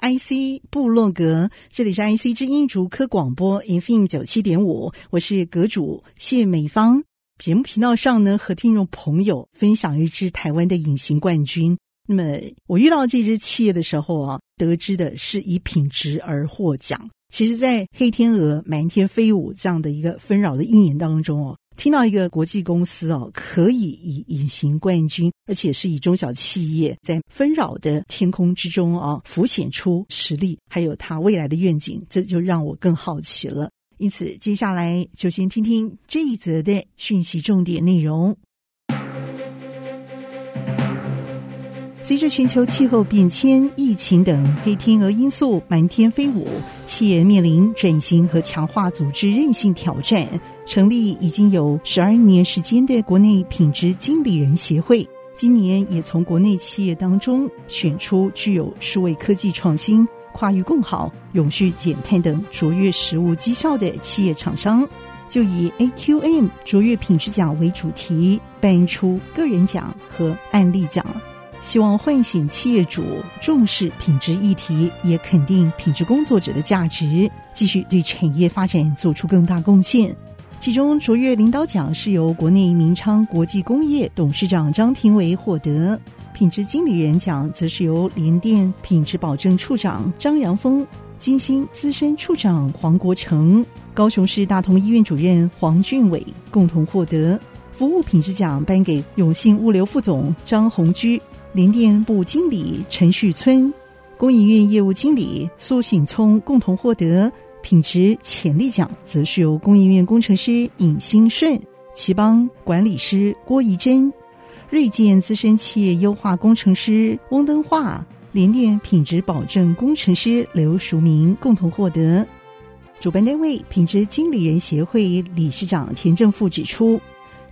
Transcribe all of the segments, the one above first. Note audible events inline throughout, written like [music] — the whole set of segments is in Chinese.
IC 部落格，这里是 IC 之音竹科广播 FM 九七点五，我是阁主谢美芳。节目频道上呢，和听众朋友分享一支台湾的隐形冠军。那么我遇到这支企业的时候啊，得知的是以品质而获奖。其实，在黑天鹅满天飞舞这样的一个纷扰的一年当中哦。听到一个国际公司哦，可以以隐形冠军，而且是以中小企业在纷扰的天空之中啊，浮现出实力，还有它未来的愿景，这就让我更好奇了。因此，接下来就先听听这一则的讯息重点内容。随着全球气候变迁、疫情等黑天鹅因素满天飞舞，企业面临转型和强化组织韧性挑战。成立已经有十二年时间的国内品质经理人协会，今年也从国内企业当中选出具有数位科技创新、跨域共好、永续减碳等卓越实务绩效的企业厂商，就以 AQM 卓越品质奖为主题，颁出个人奖和案例奖。希望唤醒企业主重视品质议题，也肯定品质工作者的价值，继续对产业发展做出更大贡献。其中，卓越领导奖是由国内明昌国际工业董事长张廷维获得，品质经理人奖则是由联电品质保证处长张阳峰、金星资深处长黄国成、高雄市大同医院主任黄俊伟共同获得。服务品质奖颁给永信物流副总张鸿居。联电部经理陈旭村、工研院业务经理苏醒聪共同获得品质潜力奖，则是由工研院工程师尹新顺、奇邦管理师郭怡珍、锐建资深企业优化工程师翁登化、联电品质保证工程师刘淑明共同获得。主办单位品质经理人协会理事长田正富指出。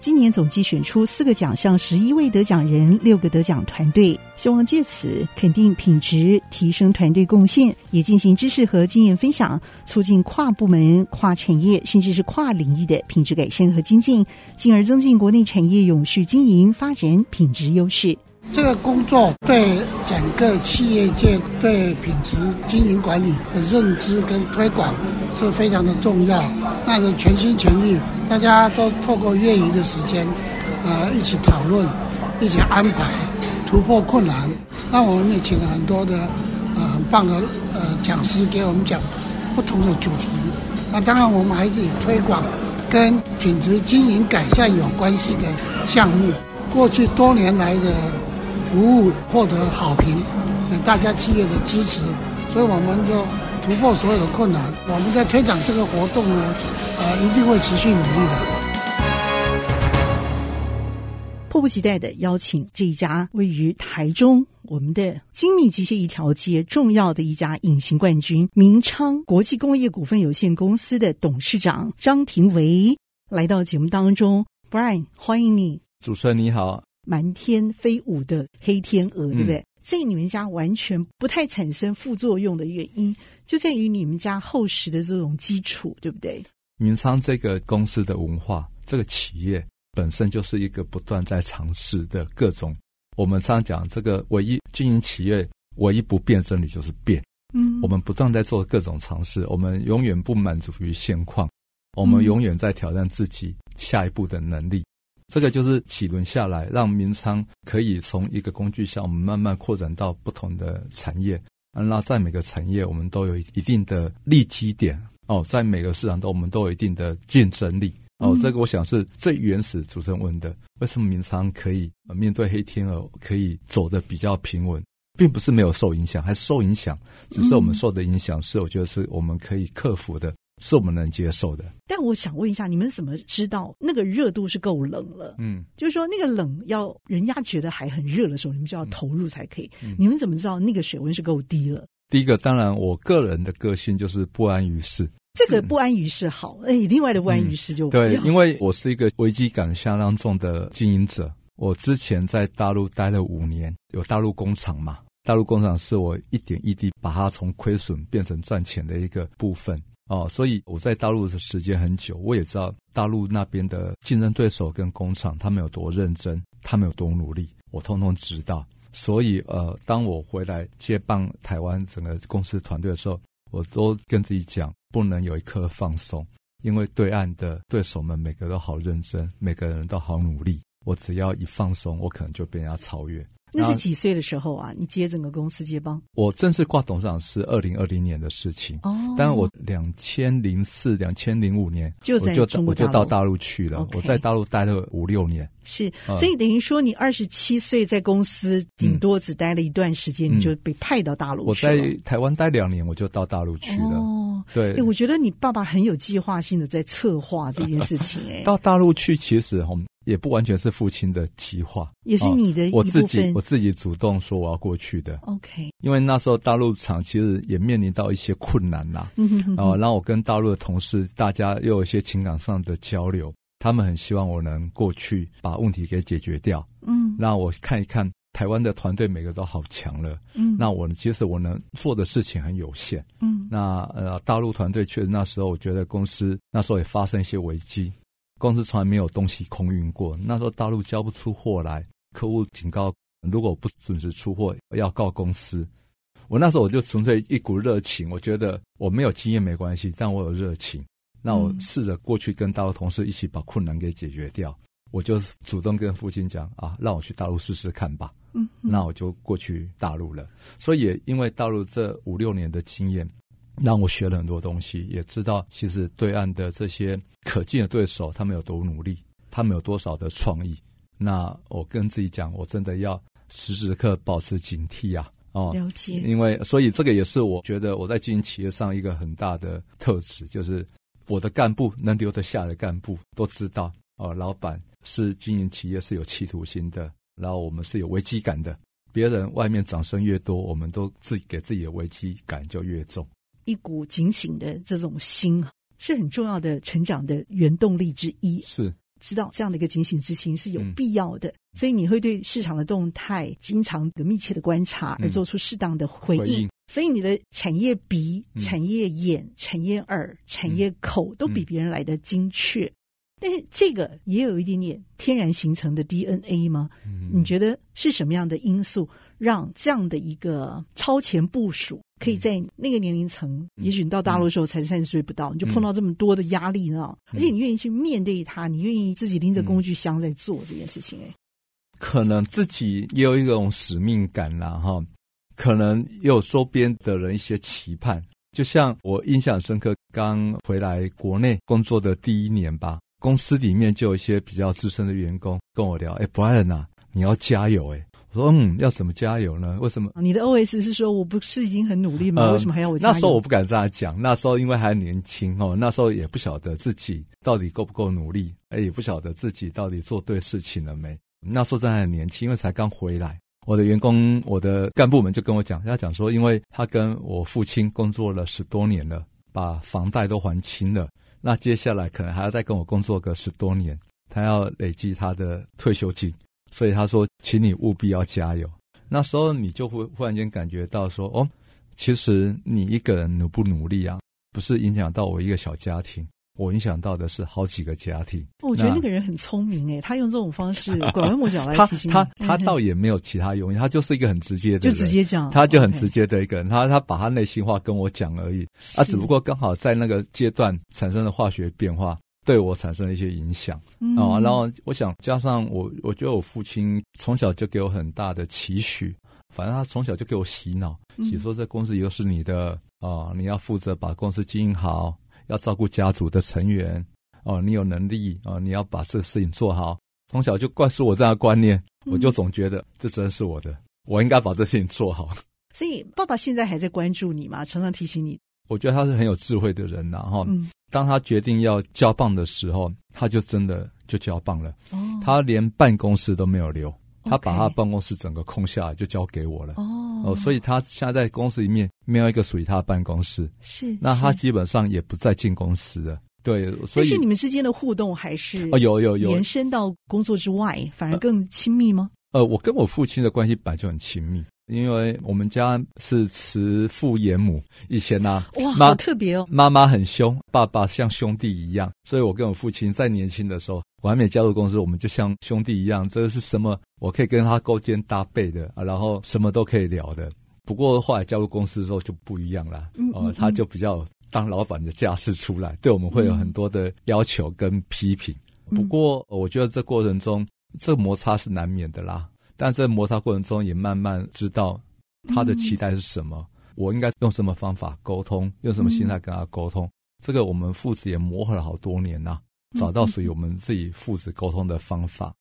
今年总计选出四个奖项，十一位得奖人，六个得奖团队，希望借此肯定品质，提升团队贡献，也进行知识和经验分享，促进跨部门、跨产业甚至是跨领域的品质改善和精进，进而增进国内产业永续经营发展品质优势。这个工作对整个企业界对品质经营管理的认知跟推广是非常的重要，那是全心全意，大家都透过业余的时间，呃，一起讨论，一起安排，突破困难。那我们也请了很多的呃很棒的呃讲师给我们讲不同的主题。那当然我们还是以推广跟品质经营改善有关系的项目。过去多年来的。服务获得好评，大家企业的支持，所以我们就突破所有的困难。我们在推展这个活动呢，呃，一定会持续努力的。迫不及待的邀请这一家位于台中我们的精密机械一条街重要的一家隐形冠军——明昌国际工业股份有限公司的董事长张廷维来到节目当中。Brian，欢迎你。主持人你好。满天飞舞的黑天鹅，对不对？在你们家完全不太产生副作用的原因，就在于你们家厚实的这种基础，对不对？明昌这个公司的文化，这个企业本身就是一个不断在尝试的各种。我们常常讲，这个唯一经营企业唯一不变真理就是变。嗯，我们不断在做各种尝试，我们永远不满足于现况，我们永远在挑战自己下一步的能力。这个就是几轮下来，让民仓可以从一个工具箱，我们慢慢扩展到不同的产业。那在每个产业，我们都有一定的利基点哦，在每个市场都我们都有一定的竞争力哦。这个我想是最原始主持人问的，为什么民仓可以面对黑天鹅可以走得比较平稳，并不是没有受影响，还是受影响，只是我们受的影响是我觉得是我们可以克服的。是我们能接受的，但我想问一下，你们怎么知道那个热度是够冷了？嗯，就是说那个冷要人家觉得还很热的时候，你们就要投入才可以。嗯，你们怎么知道那个水温是够低了？第一个，当然我个人的个性就是不安于室，这个不安于室好，哎，另外的不安于室就、嗯、对，因为我是一个危机感相当重的经营者。我之前在大陆待了五年，有大陆工厂嘛？大陆工厂是我一点一滴把它从亏损变成赚钱的一个部分哦，所以我在大陆的时间很久，我也知道大陆那边的竞争对手跟工厂他们有多认真，他们有多努力，我通通知道。所以呃，当我回来接棒台湾整个公司团队的时候，我都跟自己讲，不能有一刻放松，因为对岸的对手们每个都好认真，每个人都好努力，我只要一放松，我可能就被人家超越。那是几岁的时候啊？你接整个公司接棒？我正式挂董事长是二零二零年的事情哦。但我两千零四、两千零五年就在中就到大陆去了。我在大陆待了五六年。是，所以等于说你二十七岁在公司顶多只待了一段时间，嗯、你就被派到大陆去了。我在台湾待两年，我就到大陆去了。哦，对。哎，我觉得你爸爸很有计划性的在策划这件事情。哎，[laughs] 到大陆去其实哈。也不完全是父亲的计划，也是你的。我自己我自己主动说我要过去的。OK，因为那时候大陆厂其实也面临到一些困难呐，哦，然后我跟大陆的同事大家又有一些情感上的交流，他们很希望我能过去把问题给解决掉。嗯，那我看一看台湾的团队每个都好强了。嗯，那我其实我能做的事情很有限。嗯，那呃大陆团队确实那时候我觉得公司那时候也发生一些危机。公司从来没有东西空运过。那时候大陆交不出货来，客户警告，如果不准时出货，要告公司。我那时候我就纯粹一股热情，我觉得我没有经验没关系，但我有热情。那我试着过去跟大陆同事一起把困难给解决掉。我就主动跟父亲讲啊，让我去大陆试试看吧。嗯，那我就过去大陆了。所以也因为大陆这五六年的经验。让我学了很多东西，也知道其实对岸的这些可敬的对手，他们有多努力，他们有多少的创意。那我跟自己讲，我真的要时时刻保持警惕啊！哦，了解。因为所以这个也是我觉得我在经营企业上一个很大的特质，就是我的干部能留得下的干部都知道哦，老板是经营企业是有企图心的，然后我们是有危机感的。别人外面掌声越多，我们都自己给自己的危机感就越重。一股警醒的这种心是很重要的成长的原动力之一。是知道这样的一个警醒之心是有必要的，嗯、所以你会对市场的动态经常的密切的观察，而做出适当的回应。回应。所以你的产业鼻、产业眼、嗯、产业耳、产业口都比别人来的精确。嗯、但是这个也有一点点天然形成的 DNA 吗？嗯、你觉得是什么样的因素让这样的一个超前部署？可以在那个年龄层，嗯、也许你到大陆的时候才三十岁不到，嗯、你就碰到这么多的压力呢？嗯、而且你愿意去面对它，你愿意自己拎着工具箱在做这件事情，哎，可能自己也有一种使命感啦，哈，可能也有周边的人一些期盼。就像我印象深刻，刚回来国内工作的第一年吧，公司里面就有一些比较资深的员工跟我聊，哎，Brian 啊，你要加油，哎。我说嗯，要怎么加油呢？为什么？你的 OS 是说我不是已经很努力吗？呃、为什么还要我加油？那时候我不敢这样讲，那时候因为还年轻哦，那时候也不晓得自己到底够不够努力，哎，也不晓得自己到底做对事情了没。那时候真的很年轻，因为才刚回来。我的员工、我的干部们就跟我讲，他讲说，因为他跟我父亲工作了十多年了，把房贷都还清了，那接下来可能还要再跟我工作个十多年，他要累积他的退休金。所以他说，请你务必要加油。那时候你就会忽然间感觉到说，哦，其实你一个人努不努力啊，不是影响到我一个小家庭，我影响到的是好几个家庭。我觉得那个人很聪明诶，他用这种方式拐弯抹角来 [laughs] 提醒他。他他倒也没有其他用意，他就是一个很直接的人，就直接讲，他就很直接的一个人，他他把他内心话跟我讲而已。啊，只不过刚好在那个阶段产生了化学变化。对我产生了一些影响啊，嗯、然后我想加上我，我觉得我父亲从小就给我很大的期许，反正他从小就给我洗脑，洗说这公司以后是你的啊，你要负责把公司经营好，要照顾家族的成员哦，你有能力啊，你要把这个事情做好，从小就灌输我这样的观念，我就总觉得这真是我的，我应该把这事情做好。所以爸爸现在还在关注你吗？常常提醒你。我觉得他是很有智慧的人呐，哈。当他决定要交棒的时候，他就真的就交棒了。他连办公室都没有留，他把他办公室整个空下来就交给我了。哦，哦，所以他现在在公司里面没有一个属于他的办公室，是，那他基本上也不再进公司了。对，所以但是你们之间的互动还是哦，有有有延伸到工作之外，反而更亲密吗？呃，我跟我父亲的关系本来就很亲密。因为我们家是慈父严母，以前呢、啊，哇，好特别哦。妈妈很凶，爸爸像兄弟一样，所以我跟我父亲在年轻的时候，我还没加入公司，我们就像兄弟一样。这个是什么？我可以跟他勾肩搭背的啊，然后什么都可以聊的。不过后来加入公司之后就不一样了，哦、嗯嗯嗯呃，他就比较当老板的架势出来，对我们会有很多的要求跟批评。嗯、不过我觉得这过程中，这摩擦是难免的啦。但在摩擦过程中，也慢慢知道他的期待是什么，嗯、我应该用什么方法沟通，用什么心态跟他沟通。嗯、这个我们父子也磨合了好多年呐、啊，找到属于我们自己父子沟通的方法。嗯、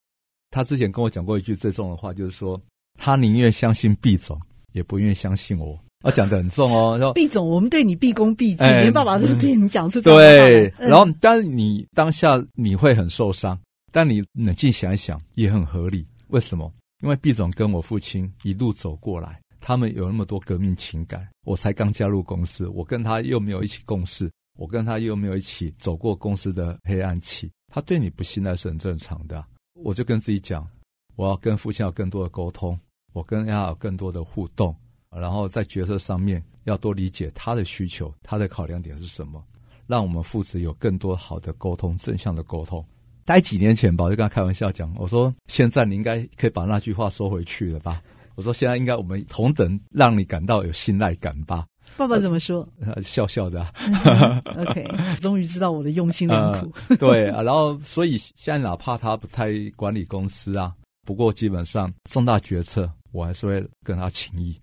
他之前跟我讲过一句最重的话，就是说他宁愿相信毕总，也不愿意相信我。啊，讲的很重哦，[laughs] 说毕总，我们对你毕恭毕敬，连、欸、爸爸都对你讲出这话来。对，嗯、然后但你当下你会很受伤，但你冷静想一想，也很合理。为什么？因为毕总跟我父亲一路走过来，他们有那么多革命情感。我才刚加入公司，我跟他又没有一起共事，我跟他又没有一起走过公司的黑暗期。他对你不信赖是很正常的。我就跟自己讲，我要跟父亲有更多的沟通，我跟他有更多的互动，然后在决策上面要多理解他的需求，他的考量点是什么，让我们父子有更多好的沟通，正向的沟通。待几年前吧，我就跟他开玩笑讲，我说现在你应该可以把那句话收回去了吧？我说现在应该我们同等让你感到有信赖感吧？爸爸怎么说？呃、[laughs] 笑笑的、啊。OK，[laughs] 终于知道我的用心良苦。呃、[laughs] 对啊，然后所以现在哪怕他不太管理公司啊，不过基本上重大决策我还是会跟他请益。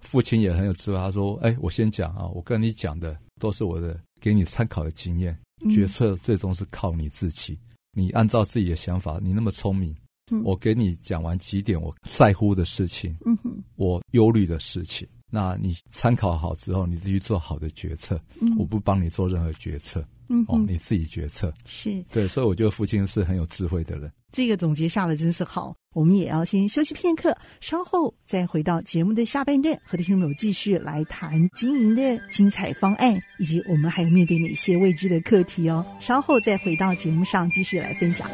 父亲也很有智慧，他说：“哎，我先讲啊，我跟你讲的都是我的给你参考的经验，决策最终是靠你自己。嗯”你按照自己的想法，你那么聪明，嗯、我给你讲完几点我在乎的事情，嗯、哼。我忧虑的事情，那你参考好之后，你自己做好的决策，嗯、我不帮你做任何决策，嗯、哦，你自己决策。是。对，所以我觉得父亲是很有智慧的人。这个总结下来真是好，我们也要先休息片刻，稍后再回到节目的下半段，和听众朋友继续来谈经营的精彩方案，以及我们还有面对哪些未知的课题哦。稍后再回到节目上继续来分享。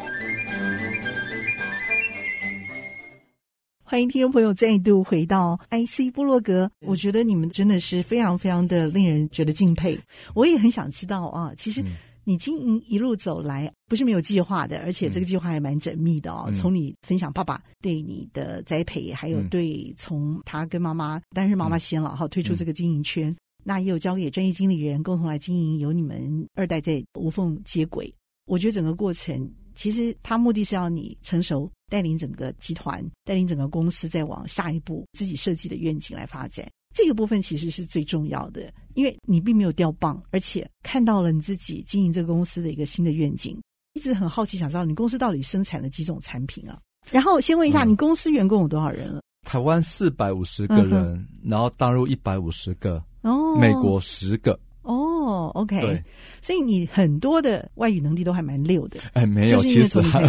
欢迎听众朋友再度回到 IC 部落格，我觉得你们真的是非常非常的令人觉得敬佩，我也很想知道啊，其实。你经营一路走来，不是没有计划的，而且这个计划还蛮缜密的哦。嗯、从你分享爸爸对你的栽培，还有对从他跟妈妈，当然是妈妈先了哈，退出这个经营圈，嗯、那也有交给专业经理人共同来经营，由你们二代在无缝接轨。我觉得整个过程其实他目的是要你成熟，带领整个集团，带领整个公司再往下一步自己设计的愿景来发展。这个部分其实是最重要的，因为你并没有掉棒，而且看到了你自己经营这个公司的一个新的愿景。一直很好奇，想知道你公司到底生产了几种产品啊？然后先问一下，嗯、你公司员工有多少人了？台湾四百五十个人，嗯、然后大陆一百五十个，哦，美国十个。哦，OK，所以你很多的外语能力都还蛮溜的。哎，没有，其实还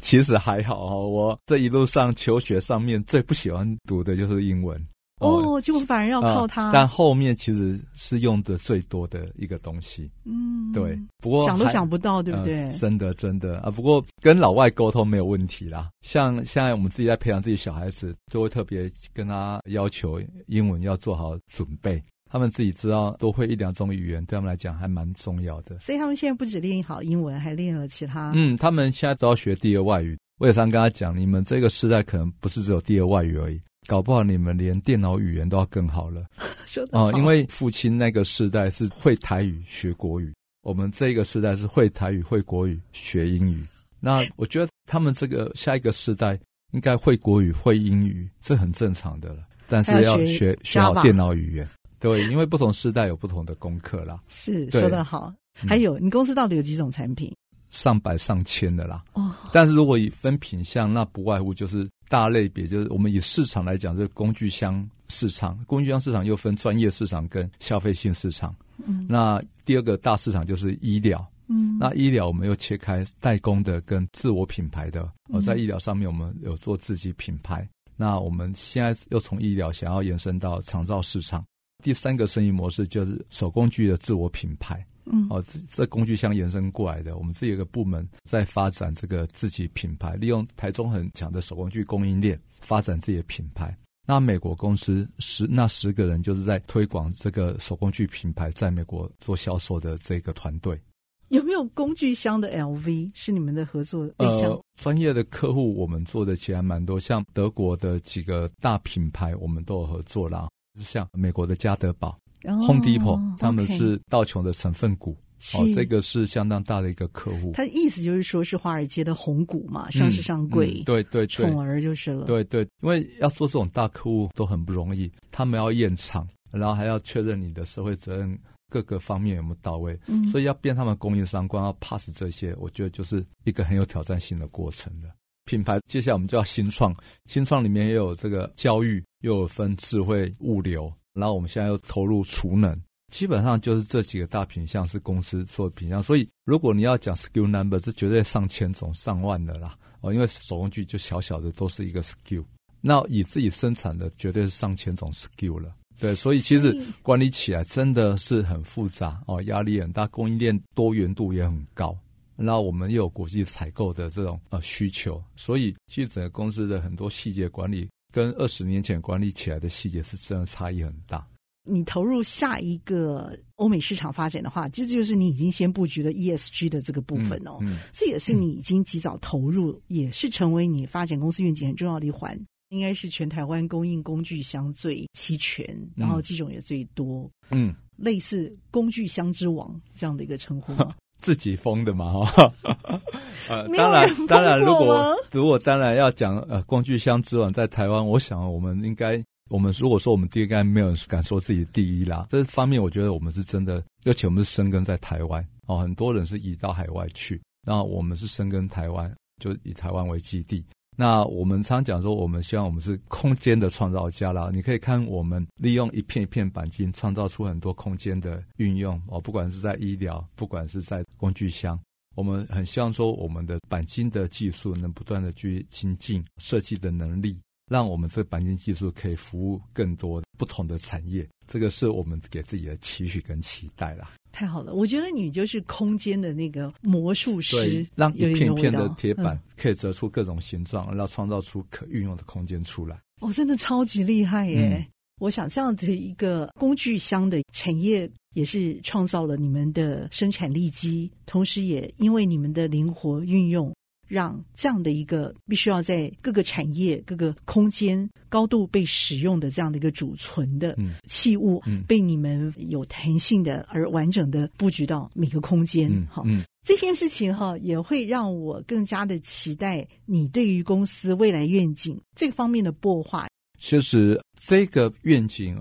其实还好哦。[laughs] 我这一路上求学上面最不喜欢读的就是英文。哦，就反而要靠他，但后面其实是用的最多的一个东西。嗯，对。不过想都想不到，对不对？真的，真的啊！不过跟老外沟通没有问题啦。像现在我们自己在培养自己小孩子，就会特别跟他要求英文要做好准备。他们自己知道多会一两种语言，对他们来讲还蛮重要的。所以他们现在不止练好英文，还练了其他。嗯，他们现在都要学第二外语。我也常跟他讲，你们这个时代可能不是只有第二外语而已。搞不好你们连电脑语言都要更好了，[laughs] 说得好。哦，因为父亲那个世代是会台语学国语，我们这个世代是会台语会国语学英语。那我觉得他们这个下一个世代应该会国语会英语，这很正常的了。但是要学学，学好电脑语言，对，因为不同时代有不同的功课啦。是说得好。还有，你公司到底有几种产品？上百上千的啦。哦。但是如果以分品项，那不外乎就是。大类别就是我们以市场来讲，这个工具箱市场，工具箱市场又分专业市场跟消费性市场。嗯，那第二个大市场就是医疗。嗯，那医疗我们又切开代工的跟自我品牌的。而在医疗上面，我们有做自己品牌。那我们现在又从医疗想要延伸到长照市场。第三个生意模式就是手工具的自我品牌。嗯，哦，这这工具箱延伸过来的，我们自己有个部门在发展这个自己品牌，利用台中很强的手工具供应链发展自己的品牌。那美国公司十那十个人就是在推广这个手工具品牌，在美国做销售的这个团队。有没有工具箱的 LV 是你们的合作对象？呃，专业的客户我们做的其实还蛮多，像德国的几个大品牌我们都有合作啦，像美国的家德宝。Home Depot，他们是道琼的成分股，哦，这个是相当大的一个客户。他的意思就是说，是华尔街的红股嘛，上市上柜，对对对，宠儿就是了。对对，因为要做这种大客户都很不容易，他们要验厂，然后还要确认你的社会责任各个方面有没有到位，所以要变他们供应商，光要 pass 这些，我觉得就是一个很有挑战性的过程的。品牌接下来我们就要新创，新创里面也有这个教育，又有分智慧物流。然后我们现在又投入储能，基本上就是这几个大品项是公司做的品项。所以如果你要讲 skill number，是绝对上千种、上万的啦。哦，因为手工具就小小的都是一个 skill，那以自己生产的绝对是上千种 skill 了。对，所以其实管理起来真的是很复杂哦，压力很大，供应链多元度也很高。然后我们又有国际采购的这种呃需求，所以其实整个公司的很多细节管理。跟二十年前管理起来的细节是真的差异很大。你投入下一个欧美市场发展的话，这就是你已经先布局了 ESG 的这个部分哦。嗯，嗯，这也是你已经及早投入，嗯，也是成为你发展公司愿景很重要的一环。应该是全台湾供应工具箱最齐全，嗯，然后机种也最多。嗯，类似工具箱之王这样的一个称呼。[laughs] 自己封的嘛，哈，[laughs] 呃，当然，当然，如果如果当然要讲呃，工具箱之王在台湾，我想我们应该，我们如果说我们第一，应该没有人敢说自己第一啦。这方面，我觉得我们是真的，而且我们是生根在台湾哦，很多人是移到海外去，那我们是生根台湾，就以台湾为基地。那我们常讲说，我们希望我们是空间的创造家啦。你可以看我们利用一片一片钣金，创造出很多空间的运用哦。不管是在医疗，不管是在工具箱，我们很希望说，我们的钣金的技术能不断的去精进，设计的能力，让我们这个鈑金技术可以服务更多不同的产业。这个是我们给自己的期许跟期待啦。太好了，我觉得你就是空间的那个魔术师，让一片片的铁板可以折出各种形状，然后创造出可运用的空间出来。哦，真的超级厉害耶！嗯、我想这样的一个工具箱的产业，也是创造了你们的生产力基，同时也因为你们的灵活运用。让这样的一个必须要在各个产业、各个空间高度被使用的这样的一个储存的器物，嗯嗯、被你们有弹性的而完整的布局到每个空间。好、这件事情哈也会让我更加的期待你对于公司未来愿景这个方面的擘画。其实这个愿景，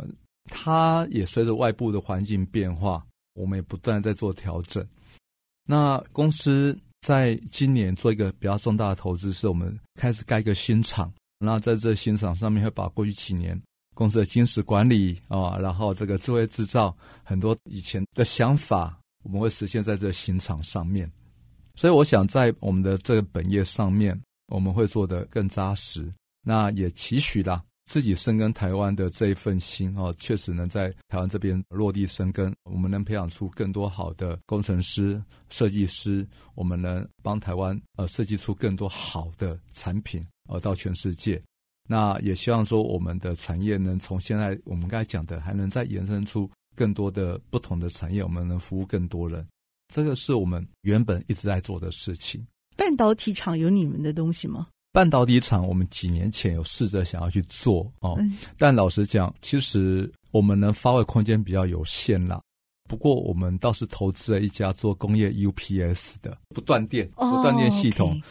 它也随着外部的环境变化，我们也不断在做调整。那公司。在今年做一个比较重大的投资，是我们开始盖一个新厂。然后在这新厂上面，会把过去几年公司的精实管理啊，然后这个智慧制造很多以前的想法，我们会实现在这新厂上面。所以我想在我们的这个本业上面，我们会做得更扎实。那也期许啦。自己深耕台湾的这一份心哦，确实能在台湾这边落地生根。我们能培养出更多好的工程师、设计师，我们能帮台湾呃设计出更多好的产品呃到全世界。那也希望说我们的产业能从现在我们刚才讲的，还能再延伸出更多的不同的产业，我们能服务更多人。这个是我们原本一直在做的事情。半导体厂有你们的东西吗？半导体厂，我们几年前有试着想要去做哦，但老实讲，其实我们能发挥空间比较有限啦。不过，我们倒是投资了一家做工业 UPS 的不断电、不断电系统，oh.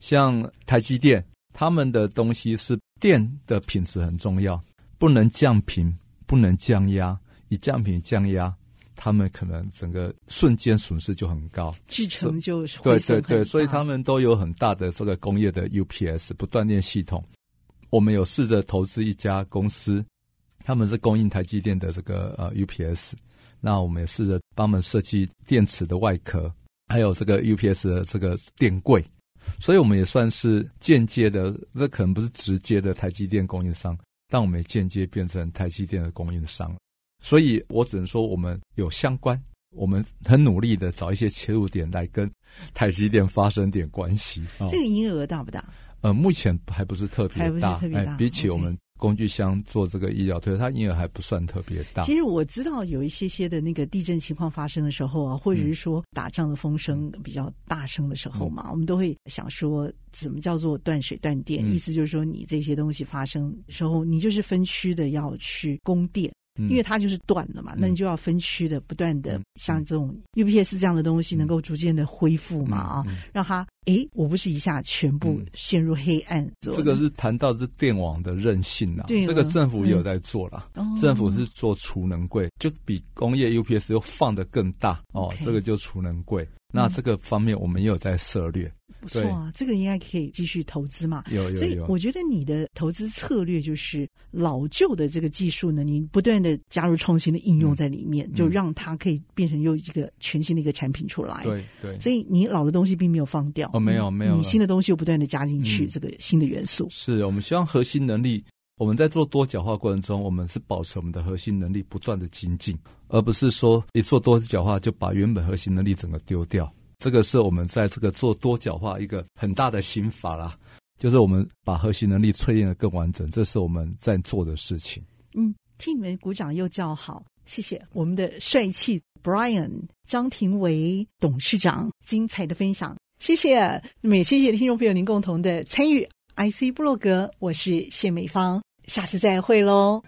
像台积电，他们的东西是电的品质很重要，不能降频，不能降压，一降频降压。他们可能整个瞬间损失就很高，制程就对对对，所以他们都有很大的这个工业的 UPS 不断电系统。我们有试着投资一家公司，他们是供应台积电的这个呃 UPS，那我们也试着帮他们设计电池的外壳，还有这个 UPS 的这个电柜。所以我们也算是间接的，这可能不是直接的台积电供应商，但我们也间接变成台积电的供应商。所以我只能说，我们有相关，我们很努力的找一些切入点来跟台积电发生点关系。这个营业额大不大？呃，目前还不是特别大，特别大。哎，比起我们。工具箱做这个医疗推，它营业额还不算特别大。其实我知道有一些些的那个地震情况发生的时候啊，或者是说打仗的风声比较大声的时候嘛，嗯、我们都会想说，怎么叫做断水断电？嗯、意思就是说，你这些东西发生的时候，你就是分区的要去供电。因为它就是断了嘛，嗯、那你就要分区的不断的像这种 UPS 这样的东西能够逐渐的恢复嘛啊，让它哎，我不是一下全部陷入黑暗。嗯、这个是谈到是电网的韧性了，这个政府也有在做了，嗯、政府是做储能柜，就比工业 UPS 又放的更大哦这个就储能柜。那这个方面我们也有在涉猎。不错啊，这个应该可以继续投资嘛。有有有。所以我觉得你的投资策略就是老旧的这个技术呢，你不断的加入创新的应用在里面，嗯、就让它可以变成又一个全新的一个产品出来。对对。所以你老的东西并没有放掉。哦，没有没有。你新的东西又不断的加进去这个新的元素。嗯、是我们希望核心能力，我们在做多角化过程中，我们是保持我们的核心能力不断的精进，而不是说一做多角化就把原本核心能力整个丢掉。这个是我们在这个做多角化一个很大的心法啦，就是我们把核心能力淬炼得更完整，这是我们在做的事情。嗯，替你们鼓掌又叫好，谢谢我们的帅气 Brian 张庭维董事长精彩的分享，谢谢。那么也谢谢听众朋友您共同的参与，IC 布洛格，我是谢美芳，下次再会喽。